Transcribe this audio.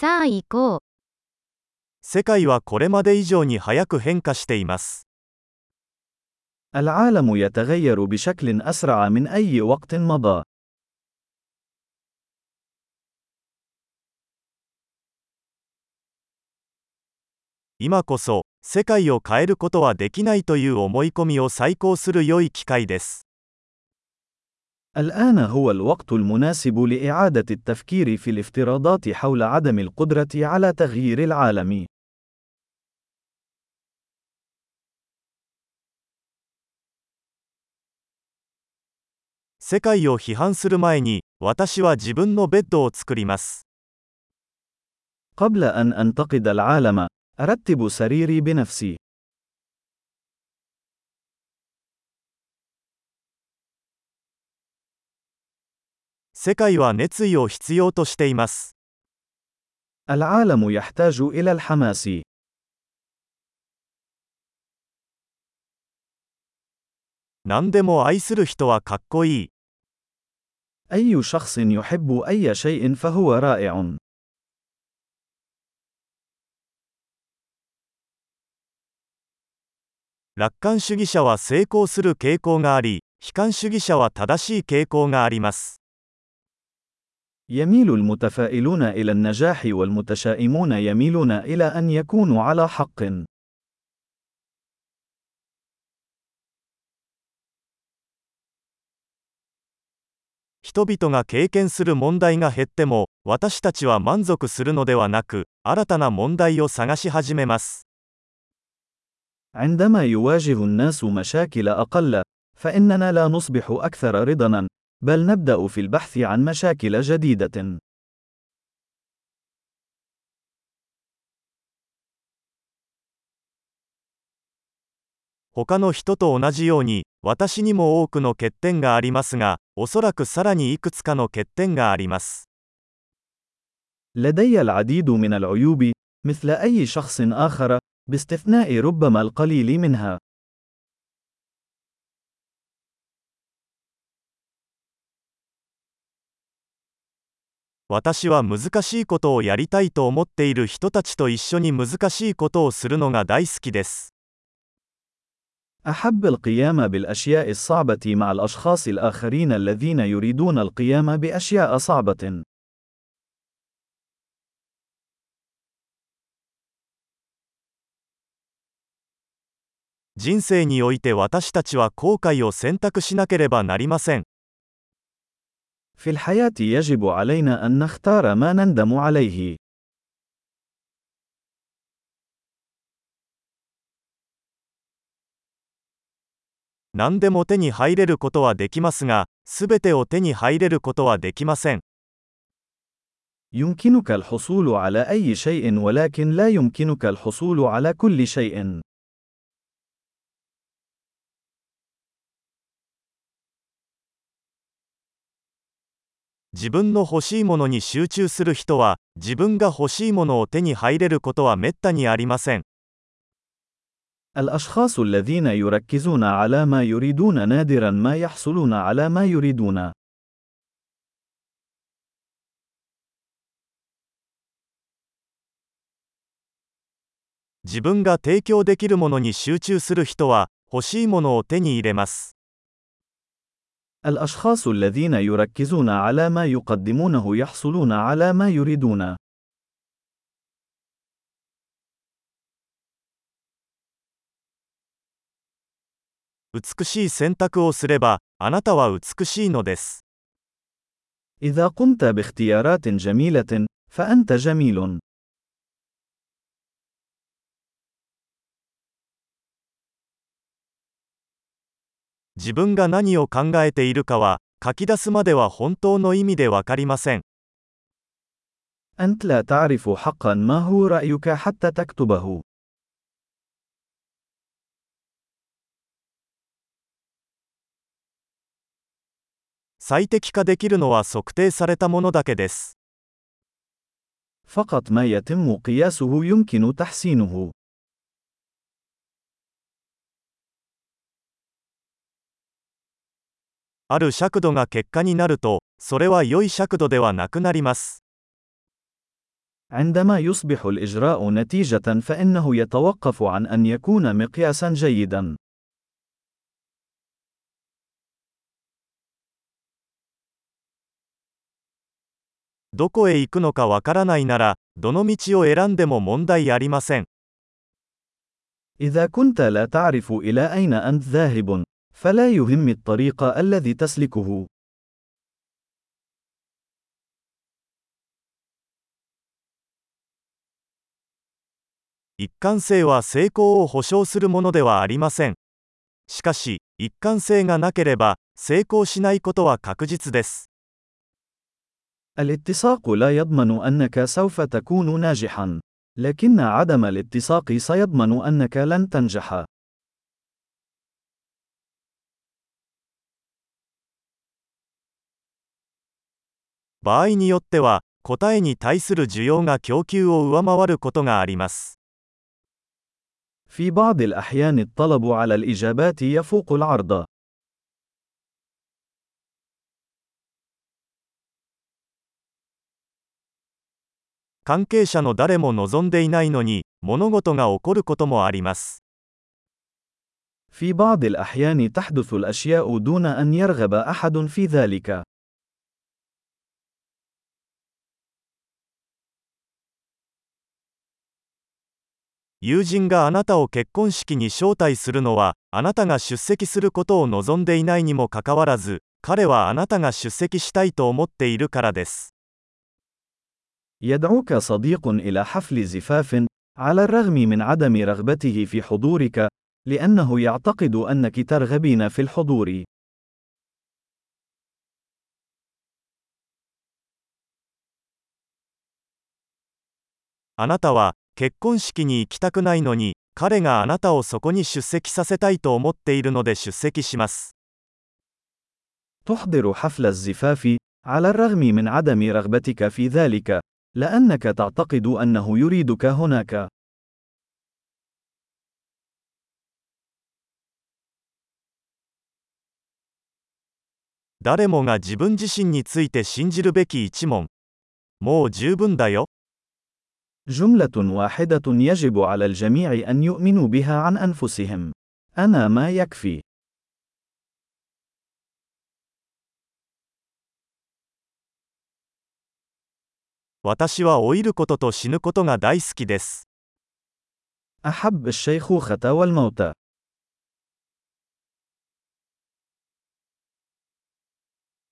さあ行こう。世界はこれまで以上に早く変化しています。 العالم يتغير بشكل أسرع من أي وقت مضى. 今こそ、世界を変えることはできないという思い込みを再考する良い機会です。 الآن هو الوقت المناسب لإعادة التفكير في الافتراضات حول عدم القدرة على تغيير العالم. قبل أن أنتقد العالم، أرتب سريري بنفسي. 世界は熱意を必要としています。 العالم يحتاج إلى الحماس. 何でも愛する人はかっこいい。 أي شخص يحب أي شيء فهو رائع. 楽観主義者は成功する傾向があり、悲観主義者は正しい傾向があります。 يميل المتفائلون إلى النجاح والمتشائمون يميلون إلى أن يكونوا على حق. 人々が経験する問題が減っても、私たちは満足するのではなく、新たな問題を探し始めます。 عندما يواجه الناس مشاكل أقل، فإننا لا نصبح أكثر رضاً، بل نبدأ في البحث عن مشاكل جديدة. 他の人と同じように、私にも多くの欠点がありますが、おそらくさらにいくつかの欠点があります。 لدي العديد من العيوب، مثل أي شخص آخر، باستثناء ربما القليل منها. 私は難しいことをやりたいと思っている人たちと一緒に難しいことをするのが大好きです。 أحب القيام بالأشياء الصعبة مع الأشخاص الآخرين الذين يريدون القيام بأشياء صعبة. 人生において私たちは後悔を選択しなければなりません。 في الحياة يجب علينا أن نختار ما نندم عليه. يمكنك الحصول على أي شيء ولكن لا يمكنك الحصول على كل شيء. 自分の欲しいものに集中する人は、自分が欲しいものを手に入れることはめったにありません。 الأشخاص الذين يركزون على ما يريدون نادرا ما يحصلون على ما يريدون. 自分が提供できるものに集中する人は、欲しいものを手に入れます。 الأشخاص الذين يركزون على ما يقدمونه يحصلون على ما يريدون. إذا قمت باختيارات جميلة، فأنت جميل. 自分が何を考えているかは、書き出すまでは本当の意味でわかりません。 أنت لا تعرف حقا ما هو رأيك حتى تكتبه. 最適化できるのは測定されたものだけです。 فقط ما يتم قياسه يمكن تحسينه. ある尺度が結果になると、それは良い尺度ではなくなります。 عندما يصبح الإجراء نتيجة فإنه يتوقف عن أن يكون مقياسا جيدا. どこへ行くのかわからないなら、どの道を選んでも問題ありません。 إذا كنت لا تعرف إلى أين أنت ذاهب، فلا يهم الطريق الذي تسلكه. 一貫性は成功を保証するものではありません。しかし、一貫性がなければ、成功しないことは確実です。 الاتساق لا يضمن أنك سوف تكون ناجحا، لكن عدم الاتساق سيضمن أنك لن تنجح. 場合によっては、答えに対する需要が供給を上回ることがあります。 في بعض الأحيان الطلب على الإجابات يفوق العرض. 関係者の誰も望んでいないのに、物事が起こることもあります。 في بعض الأحيان تحدث الأشياء دون أن يرغب أحد في ذلك. 友人があなたを結婚式に招待するのは、あなたが出席することを望んでいないにもかかわらず、彼はあなたが出席したいと思っているからです。 يدعوك صديق إلى حفل زفاف، على الرغم من عدم رغبته في حضورك، لأنه يعتقد أنك ترغبين في الحضور. あなたは、結婚式に行きたくないのに、彼があなたをそこに出席させたいと思っているので出席します。 تحضر حفل الزفاف، على الرغم من عدم رغبتك في ذلك، لأنك تعتقد أنه يريدك هناك. 誰もが自分自身について信じるべき一問。もう十分だよ。 جملة واحدة يجب على الجميع أن يؤمنوا بها عن أنفسهم. أنا ما يكفي. أحب الشيخوخة والموتى.